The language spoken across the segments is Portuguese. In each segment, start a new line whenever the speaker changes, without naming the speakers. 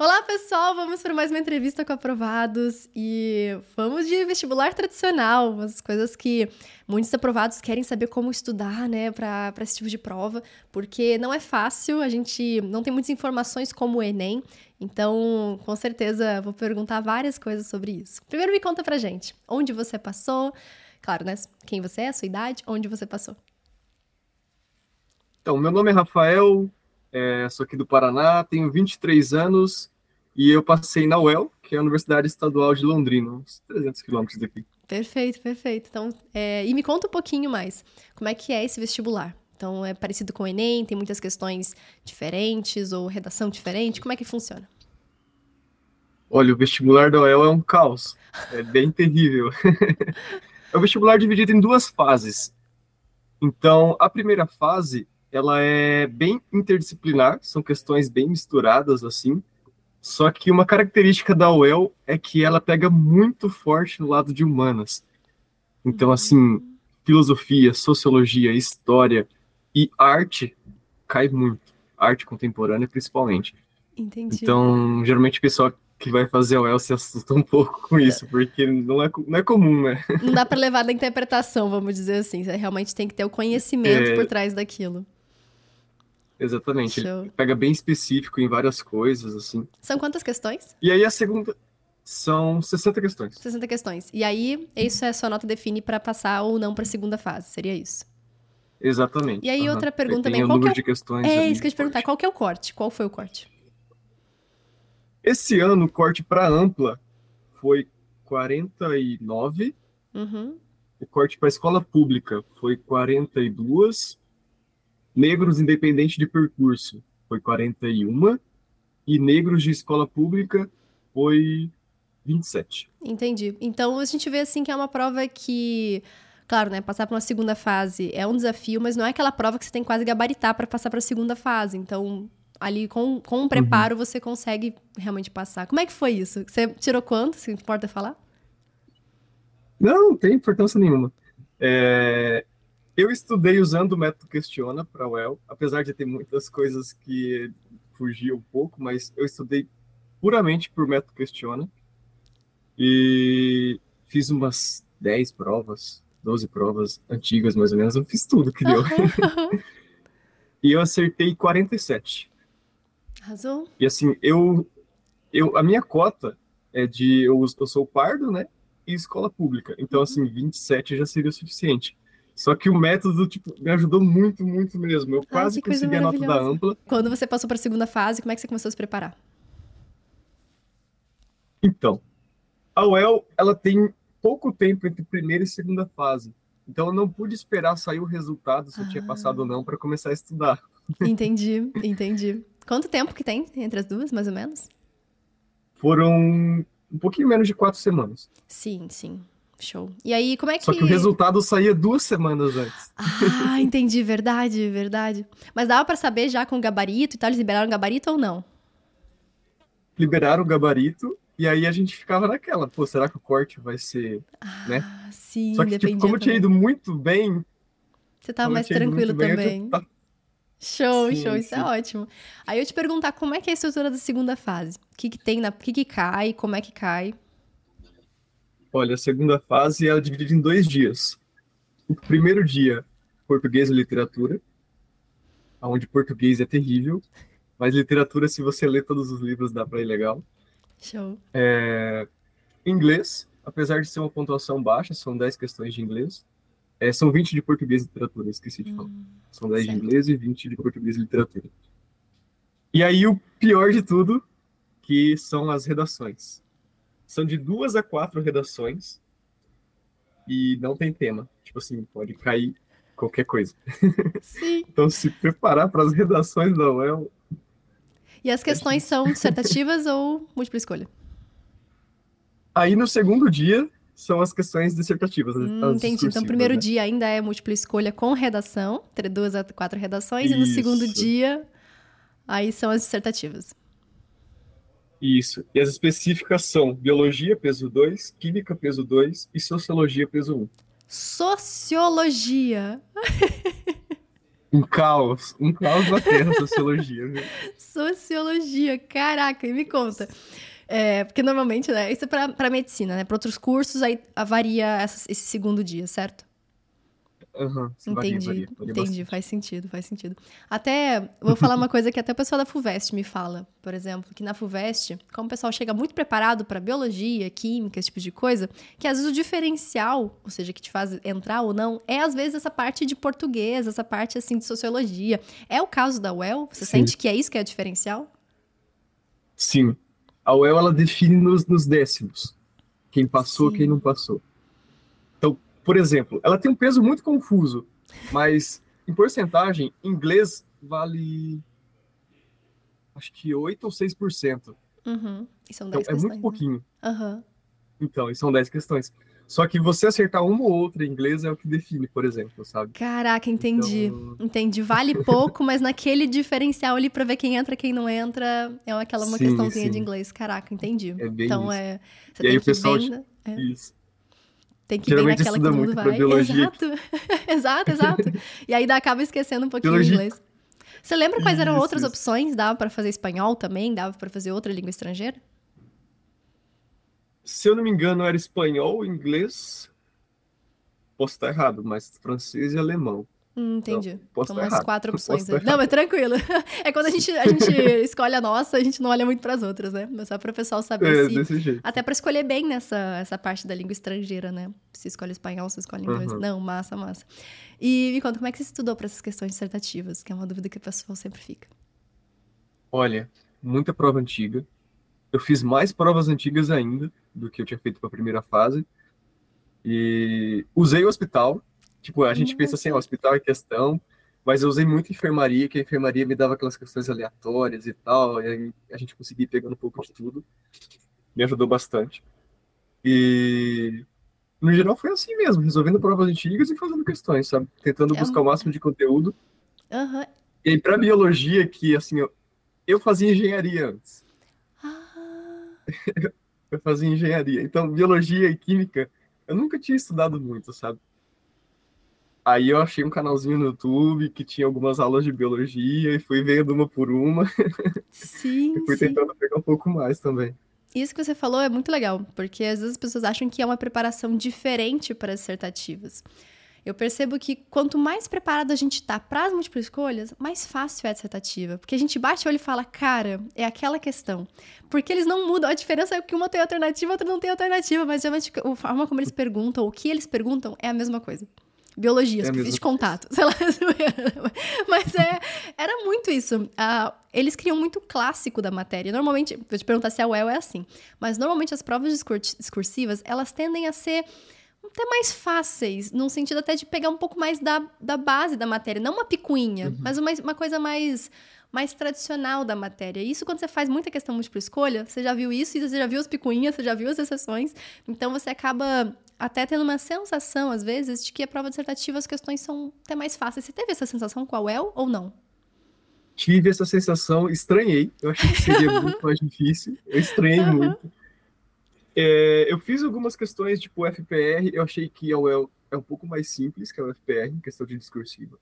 Olá, pessoal! Vamos para mais uma entrevista com aprovados e vamos de vestibular tradicional, umas coisas que muitos aprovados querem saber como estudar, né, para esse tipo de prova, porque não é fácil, a gente não tem muitas informações como o Enem, então com certeza vou perguntar várias coisas sobre isso. Primeiro, me conta pra gente, onde você passou, claro, né, quem você é, sua idade, onde você passou.
Então, meu nome é Rafael, é, sou aqui do Paraná, tenho 23 anos e eu passei na UEL, que é a Universidade Estadual de Londrina, uns 300 quilômetros daqui.
Perfeito, perfeito. Então, é, e me conta um pouquinho mais, como é que é esse vestibular? Então, é parecido com o Enem, tem muitas questões diferentes ou redação diferente, como é que funciona?
Olha, o vestibular da UEL é um caos, é bem terrível. é o vestibular dividido em duas fases. Então, a primeira fase ela é bem interdisciplinar, são questões bem misturadas assim. Só que uma característica da UEL é que ela pega muito forte no lado de humanas. Então, assim, filosofia, sociologia, história e arte cai muito. Arte contemporânea, principalmente.
Entendi.
Então, geralmente o pessoal que vai fazer a UEL se assusta um pouco com isso, porque não é, não é comum, né?
Não dá para levar da interpretação, vamos dizer assim. Você realmente tem que ter o conhecimento é... por trás daquilo.
Exatamente. Show. Ele pega bem específico em várias coisas, assim.
São quantas questões?
E aí a segunda. São 60 questões.
60 questões. E aí, isso é a sua nota define para passar ou não para a segunda fase, seria isso?
Exatamente.
E aí, uhum. outra pergunta
também.
Qual
número
é o...
de questões.
É isso que eu te perguntar. Qual que é o corte? Qual foi o corte?
Esse ano, o corte para ampla foi 49.
Uhum.
O corte para escola pública foi 42 negros independente de percurso foi 41 e negros de escola pública foi 27.
Entendi. Então a gente vê assim que é uma prova que Claro, né? Passar para uma segunda fase é um desafio, mas não é aquela prova que você tem quase gabaritar para passar para a segunda fase. Então, ali com, com um preparo uhum. você consegue realmente passar. Como é que foi isso? Você tirou quanto? Se importa falar?
Não, não tem importância nenhuma. É, eu estudei usando o método Questiona para o UEL, apesar de ter muitas coisas que fugiam um pouco, mas eu estudei puramente por método Questiona. E fiz umas 10 provas, 12 provas antigas, mais ou menos. Eu fiz tudo que deu. e eu acertei 47.
Arrasou.
E assim, eu, eu a minha cota é de. Eu, eu sou pardo, né? E escola pública. Então, uhum. assim, 27 já seria o suficiente. Só que o método, tipo, me ajudou muito, muito mesmo. Eu quase consegui a nota da ampla.
Quando você passou para a segunda fase, como é que você começou a se preparar?
Então, a UEL, ela tem pouco tempo entre primeira e segunda fase. Então, eu não pude esperar sair o resultado, se eu tinha passado ou não, para começar a estudar.
Entendi, entendi. Quanto tempo que tem entre as duas, mais ou menos?
Foram um pouquinho menos de quatro semanas.
Sim, sim. Show. E aí, como é que.
Só que o resultado saía duas semanas antes.
Ah, entendi. Verdade, verdade. Mas dava para saber já com o gabarito e tal? Eles liberaram o gabarito ou não?
Liberaram o gabarito e aí a gente ficava naquela. Pô, será que o corte vai ser.
Ah,
né?
sim.
Só que, tipo, como eu tinha ido muito bem.
Você tava mais tranquilo bem, também.
Tá...
Show, sim, show, isso é ótimo. Aí eu te perguntar como é que é a estrutura da segunda fase? O que, que tem na. O que, que cai, como é que cai?
Olha, a segunda fase é dividida em dois dias. O primeiro dia, português e literatura, onde português é terrível, mas literatura, se você ler todos os livros, dá para ir legal.
Show.
É, inglês, apesar de ser uma pontuação baixa, são 10 questões de inglês. É, são 20 de português e literatura, esqueci de falar. Hum, são 10 certo. de inglês e 20 de português e literatura. E aí, o pior de tudo, que são as redações. São de duas a quatro redações e não tem tema. Tipo assim, pode cair qualquer coisa.
Sim.
então, se preparar para as redações da UEL.
E as questões são dissertativas ou múltipla escolha?
Aí, no segundo dia, são as questões dissertativas.
Hum, entendi. Então, o primeiro né? dia ainda é múltipla escolha com redação, entre duas a quatro redações, Isso. e no segundo dia, aí são as dissertativas.
Isso. E as específicas são biologia, peso 2, química, peso 2 e sociologia, peso 1. Um.
Sociologia.
Um caos, um caos na Terra, sociologia. Viu?
Sociologia, caraca, e me conta. É, porque normalmente, né, isso é pra, pra medicina, né? Para outros cursos, aí varia essa, esse segundo dia, certo?
Uhum,
entendi,
varia, varia,
entendi, faz sentido, faz sentido. Até, vou falar uma coisa que até o pessoal da FUVEST me fala, por exemplo, que na FUVEST, como o pessoal chega muito preparado para biologia, química, esse tipo de coisa, que às vezes o diferencial, ou seja, que te faz entrar ou não, é às vezes essa parte de português, essa parte assim de sociologia. É o caso da UEL? Você
Sim.
sente que é isso que é o diferencial?
Sim. A UEL, ela define nos, nos décimos. Quem passou,
Sim.
quem não passou. Então, por exemplo, ela tem um peso muito confuso, mas em porcentagem, inglês vale acho que 8 ou 6%.
Uhum. E são
Então
10
é
questões,
muito
né?
pouquinho.
Aham.
Então, e são 10 questões. Só que você acertar uma ou outra em inglês é o que define, por exemplo, sabe?
Caraca, entendi.
Então-
Entendi. Vale pouco, mas naquele diferencial ali pra ver quem entra, quem não entra, é aquela uma
Sim,
questãozinha
sim.
de inglês. Caraca, entendi.
É bem
então
isso.
é. Você
E aí
tem
o pessoal
bem, é,
Isso.
Tem que bem
geralmente
naquela que todo mundo vai.
biologia.
Exato. exato, exato. E aí dá, acaba esquecendo um pouquinho o
Biologia.
inglês. Você lembra quais eram
Isso,
outras
isso.
opções? Dava pra fazer espanhol também? Dava pra fazer outra língua estrangeira?
Se eu não me engano, era espanhol, inglês. Posso estar errado, mas francês e alemão.
Hum, entendi.
posso
São
estar
umas
errado.
quatro
Posso
opções. aí. Não, mas tranquilo. É quando a gente, a gente escolhe a nossa, a gente não olha muito pras outras, né? Mas só para o pessoal saber
É,
se.
desse jeito.
Até para escolher bem nessa essa parte da língua estrangeira, né? Se escolhe espanhol, se escolhe inglês.
Uhum.
Não, massa, massa. E me conta, como é que você estudou para essas questões dissertativas? Que é uma dúvida que o pessoal sempre fica.
Olha, muita prova antiga. Eu fiz mais provas antigas ainda do que eu tinha feito para a primeira fase. E usei o hospital. Tipo, a gente pensa assim, ah, hospital é questão, mas eu usei muito enfermaria, que a enfermaria me dava aquelas questões aleatórias e tal, e aí a gente conseguia pegando um pouco de tudo. Me ajudou bastante. E no geral foi assim mesmo, resolvendo provas antigas e fazendo questões, sabe? Tentando
É
buscar
um-
o máximo de conteúdo.
Aham.
E aí, para biologia, que assim, eu, eu fazia engenharia antes.
Ah,
Eu fazia engenharia. Então, biologia e química, eu nunca tinha estudado muito, sabe? Aí eu achei um canalzinho no YouTube que tinha algumas aulas de biologia e fui vendo uma por uma
sim,
e fui
sim.
tentando pegar um pouco mais também.
Isso que você falou é muito legal, porque às vezes as pessoas acham que é uma preparação diferente para as dissertativas. Eu percebo que quanto mais preparado a gente tá para as múltiplas escolhas, mais fácil é a dissertativa. Porque a gente bate o olho e fala, cara, é aquela questão. Porque eles não mudam. A diferença é que uma tem alternativa, outra não tem alternativa. Mas geralmente a forma como eles perguntam, o que eles perguntam, é a mesma coisa. Biologia,
É
superfície de
mesma
contato. Sei lá, mas é, era muito isso. Ah, eles criam muito clássico da matéria. Normalmente, vou te perguntar se a UEL é assim, mas normalmente as provas discur- discursivas, elas tendem a ser até mais fáceis, num sentido até de pegar um pouco mais da, da base da matéria. Não uma picuinha, mas uma, uma coisa mais, mais tradicional da matéria. Isso quando você faz muita questão múltipla escolha, você já viu isso, e você já viu as picuinhas, você já viu as exceções. Então você acaba até tendo uma sensação, às vezes, de que a prova dissertativa as questões são até mais fáceis. Você teve essa sensação com a UEL ou não?
Tive essa sensação, estranhei. Eu achei que seria muito mais difícil. Eu estranhei
Aham.
muito. É, eu fiz algumas questões, tipo FPR, eu achei que a UEL é um pouco mais simples que a UFPR, em questão de discursiva.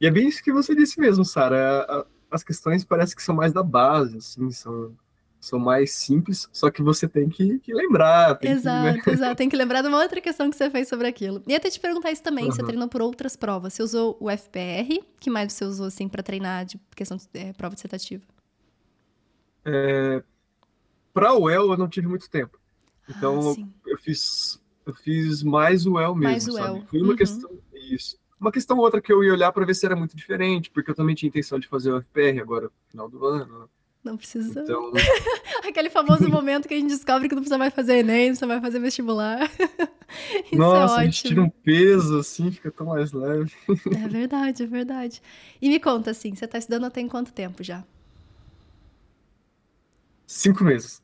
E é bem isso que você disse mesmo, Sara. As questões parecem que são mais da base, assim, são, são mais simples, só que você tem que, que lembrar. Tem
Exato,
Que, né?
exato. Tem que lembrar de uma outra questão que você fez sobre aquilo. E até te perguntar isso também, você
Aham.
treinou por outras provas. Você usou o FPR? que mais você usou, assim, pra treinar de questão de é, prova dissertativa?
Para a UEL eu não tive muito tempo. Então
ah,
eu fiz eu fiz mais o El mesmo,
Mais o
sabe? Foi uma
Uhum.
questão isso. Uma questão ou outra que eu ia olhar para ver se era muito diferente, porque eu também tinha intenção de fazer o FPR agora no final do ano.
Não precisa.
Então,
Aquele famoso momento que a gente descobre que não precisa mais fazer Enem, não precisa mais fazer vestibular. Isso
nossa,
é
a gente tira um peso assim, fica tão mais leve.
É verdade, é verdade. E me conta, assim, você tá estudando tem quanto tempo já?
Cinco meses.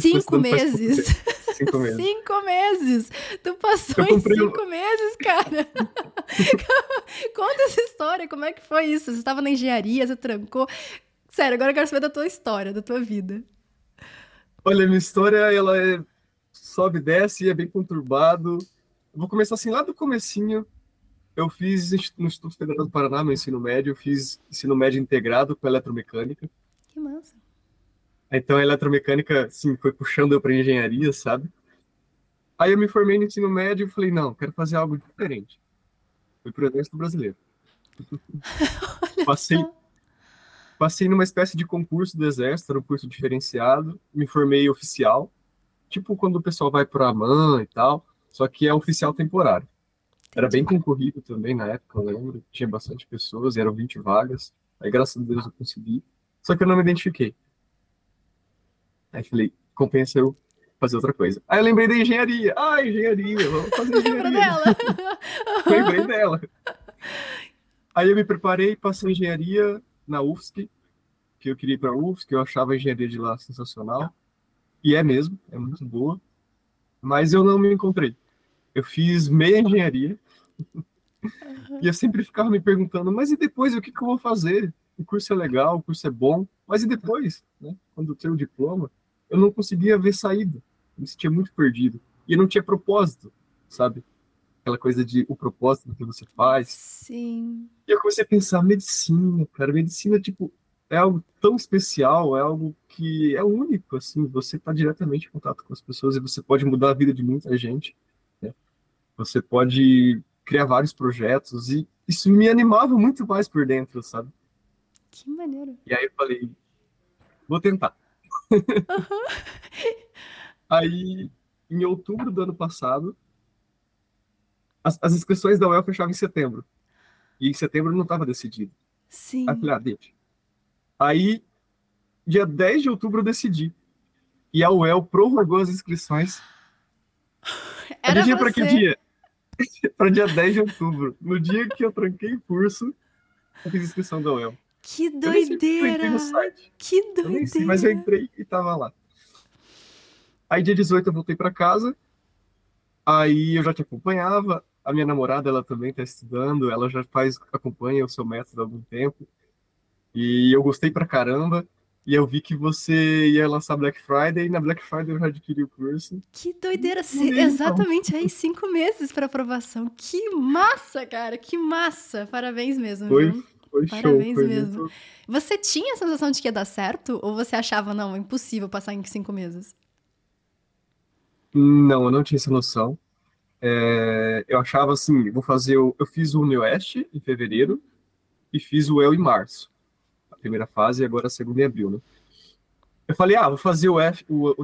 Cinco meses.
Cinco meses.
Cinco meses! Tu passou em
comprei um-
cinco meses, cara! Conta essa história, como é que foi isso? Você estava na engenharia, você trancou. Sério, agora eu quero saber da tua história, da tua vida.
Olha, minha história, ela é sobe e desce, é bem conturbado. Eu vou começar assim lá do comecinho. eu fiz no Instituto Federal do Paraná, meu ensino médio, eu fiz ensino médio integrado com eletromecânica.
Que massa.
Então a eletromecânica, sim, foi puxando eu para engenharia, sabe? Aí eu me formei no ensino médio e falei, não, quero fazer algo diferente. Fui pro Exército Brasileiro. passei, passei numa espécie de concurso do Exército, era um curso diferenciado, me formei oficial, tipo quando o pessoal vai para a AMAN e tal, só que é oficial temporário. Era bem concorrido também na época, eu lembro. Tinha bastante pessoas, eram 20 vagas. Aí, graças a Deus, eu consegui. Só que eu não me identifiquei. Aí falei, compensa eu fazer outra coisa. Aí eu lembrei da engenharia. Ah, engenharia, vamos fazer engenharia. dela. lembrei dela. Aí eu me preparei, passei engenharia na UFSC, que eu queria ir para a UFSC, eu achava a engenharia de lá sensacional. E é mesmo, é muito boa. Mas eu não me encontrei. Eu fiz meia engenharia. Uhum. E eu sempre ficava me perguntando, mas e depois o que, que eu vou fazer? O curso é legal, o curso é bom, mas e depois? Né? Quando eu tenho o diploma, eu não conseguia ver saída. Eu me sentia muito perdido. E não tinha propósito, sabe? Aquela coisa de o propósito do que você faz.
Sim.
E eu comecei a pensar, medicina, cara, medicina, tipo, é algo tão especial, é algo que é único, assim, você está diretamente em contato com as pessoas e você pode mudar a vida de muita gente. Você pode criar vários projetos e isso me animava muito mais por dentro, sabe?
Que maneiro.
E aí eu falei, vou tentar. Uhum. aí, em outubro do ano passado, as, as inscrições da UEL fechavam em setembro. E em setembro não estava decidido.
Sim.
Aí falei, ah, deixa. Aí, dia 10 de outubro eu decidi. E a UEL prorrogou as inscrições.
Era
Adivinha para que dia? para dia 10 de outubro. No dia que eu tranquei o curso, eu fiz inscrição da UEL.
Que doideira! Que doideira! Sei,
mas eu entrei e tava lá. Aí dia 18 eu voltei para casa. Aí eu já te acompanhava. A minha namorada, ela também está estudando, ela já faz acompanha o seu método há algum tempo. E eu gostei pra caramba. E eu vi que você ia lançar Black Friday, e na Black Friday eu já adquiri o curso.
Que doideira! Exatamente aí, cinco meses para aprovação. Que massa, cara! Que massa! Parabéns mesmo.
Foi, viu? foi
Parabéns
show. Foi
mesmo. Muito... Você tinha a sensação de que ia dar certo? Ou você achava, não, é impossível passar em cinco meses?
Não, eu não tinha essa noção. É, eu achava assim, vou fazer o, eu fiz o UniOeste em fevereiro e fiz o El em março primeira fase e agora a segunda em abril, né? Eu falei, ah, vou fazer o, F, o,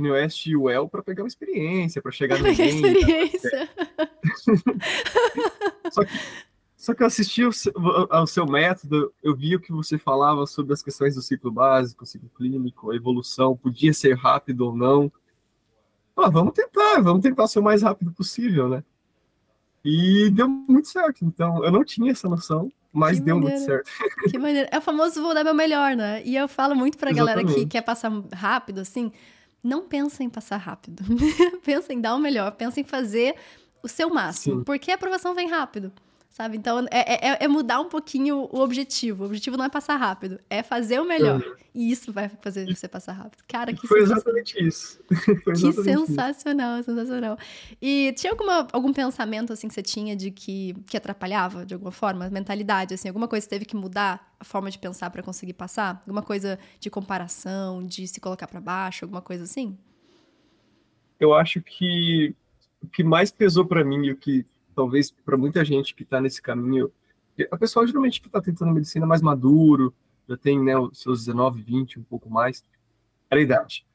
e o El para pegar uma experiência, para chegar no
Pegar experiência.
só, que, só que eu assisti o ao seu método, eu vi o que você falava sobre as questões do ciclo básico, ciclo clínico, a evolução, podia ser rápido ou não. Ah, vamos tentar, vamos tentar ser o mais rápido possível, né? E deu muito certo. Então, eu não tinha essa noção. Mas que deu maneiro. muito certo.
Que maneiro. É o famoso vou dar meu melhor, né? E eu falo muito pra Exatamente. galera que quer passar rápido, assim, não pensa em passar rápido. pensa em dar o melhor, pensa em fazer o seu máximo. Sim. Porque a aprovação vem rápido sabe? Então é, é, é, mudar um pouquinho o objetivo. O objetivo não é passar rápido, é fazer o melhor. E isso vai fazer você passar rápido. Cara, que
Foi exatamente isso.
Foi exatamente que sensacional, isso. sensacional. E tinha alguma, algum pensamento assim que você tinha de que, que atrapalhava de alguma forma? Mentalidade, assim, alguma coisa que teve que mudar a forma de pensar para conseguir passar? Alguma coisa de comparação, de se colocar para baixo, alguma coisa assim?
Eu acho que o que mais pesou para mim e o que talvez para muita gente que está nesse caminho, a pessoa geralmente que está tentando medicina mais maduro, já tem né, os seus 19, 20, um pouco mais, era a idade.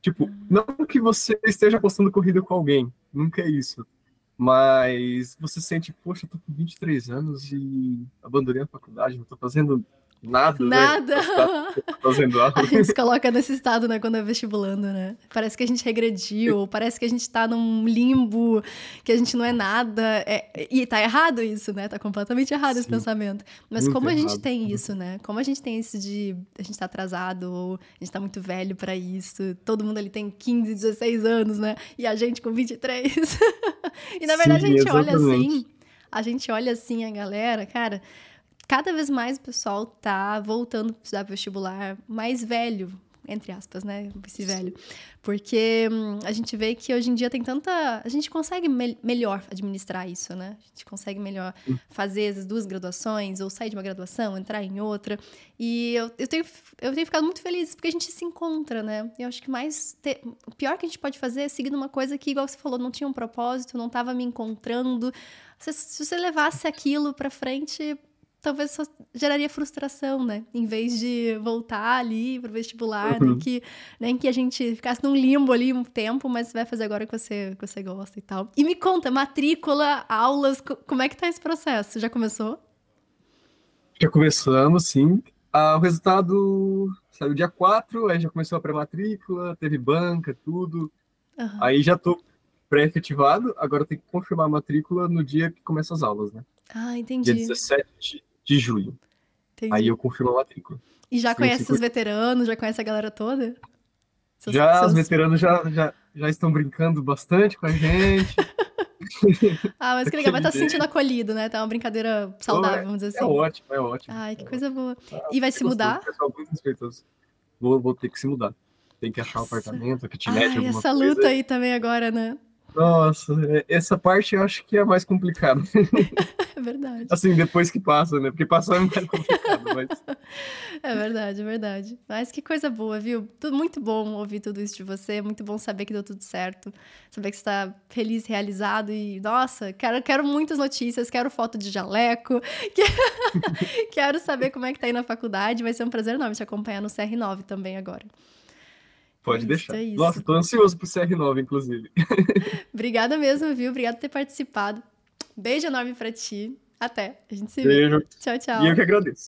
Tipo, não que você esteja postando corrida com alguém, nunca é isso. Mas você sente, poxa, eu tô com 23 anos e abandonei a faculdade, não tô fazendo Nada.
Nada.
Né? Fazendo
A gente se coloca nesse estado, né, quando é vestibulando, né? Parece que a gente regrediu, parece que a gente tá num limbo, que a gente não é nada. É, e tá errado isso, né? Tá completamente errado Sim. esse pensamento. Mas muito como a gente tem isso, né? Como a gente tem isso de a gente tá atrasado, ou a gente tá muito velho para isso, todo mundo ali tem 15, 16 anos, né? E a gente com 23. e na verdade Sim, a gente exatamente. olha assim, a gente olha assim a galera, cara cada vez mais o pessoal tá voltando para estudar vestibular mais velho, entre aspas, né? Esse velho. Porque hum, a gente vê que hoje em dia tem tanta. A gente consegue me melhor administrar isso, né? A gente consegue melhor fazer as duas graduações, ou sair de uma graduação, entrar em outra. E eu, eu, tenho, eu tenho ficado muito feliz porque a gente se encontra, né? Eu acho que mais. Te... O pior que a gente pode fazer é seguir numa coisa que, igual você falou, não tinha um propósito, não estava me encontrando. Se, se você levasse aquilo para frente, talvez só geraria frustração, né? Em vez de voltar ali pro vestibular, uhum. nem, que, nem que a gente ficasse num limbo ali um tempo, mas vai fazer agora que você, que você gosta e tal. E me conta, matrícula, aulas, como é que tá esse processo? Já começou?
Já começamos, sim. Ah, o resultado saiu dia 4, aí já começou a pré-matrícula, teve banca, tudo. Uhum. Aí já tô pré-efetivado, agora tem que confirmar a matrícula no dia que começam as aulas, né?
Ah, entendi.
Dia 17 de julho. Entendi. Aí eu confirmo a matrícula.
E já conhece os veteranos, já conhece a galera toda?
Seus, já, seus... os veteranos já, já, já estão brincando bastante com a gente.
ah, mas que legal, vai estar tá se sentindo acolhido, né? Tá uma brincadeira saudável, vamos dizer é
assim. É ótimo, é ótimo.
Ai, que
é
coisa boa. Ah, e vai se mudar?
Vou, vou ter que se mudar. Tem que achar um apartamento, que te mete
alguma essa luta aí também agora, né?
Nossa, é, essa parte eu acho que é a mais complicada.
É verdade.
Assim, depois que passa, né? Porque passar é mais complicado, mas...
É verdade, é verdade. Mas que coisa boa, viu? Tudo muito bom ouvir tudo isso de você, muito bom saber que deu tudo certo, saber que você está feliz, realizado e, nossa, quero, quero muitas notícias, quero foto de jaleco, quero saber como é que tá aí na faculdade, vai ser um prazer enorme te acompanhar no CR9 também agora.
Pode deixar. é Nossa, tô ansioso pro CR9, inclusive.
Obrigada mesmo, viu? Obrigada por ter participado. Beijo enorme pra ti. Até. A gente se
Beijo.
vê. Tchau, tchau.
E eu que agradeço.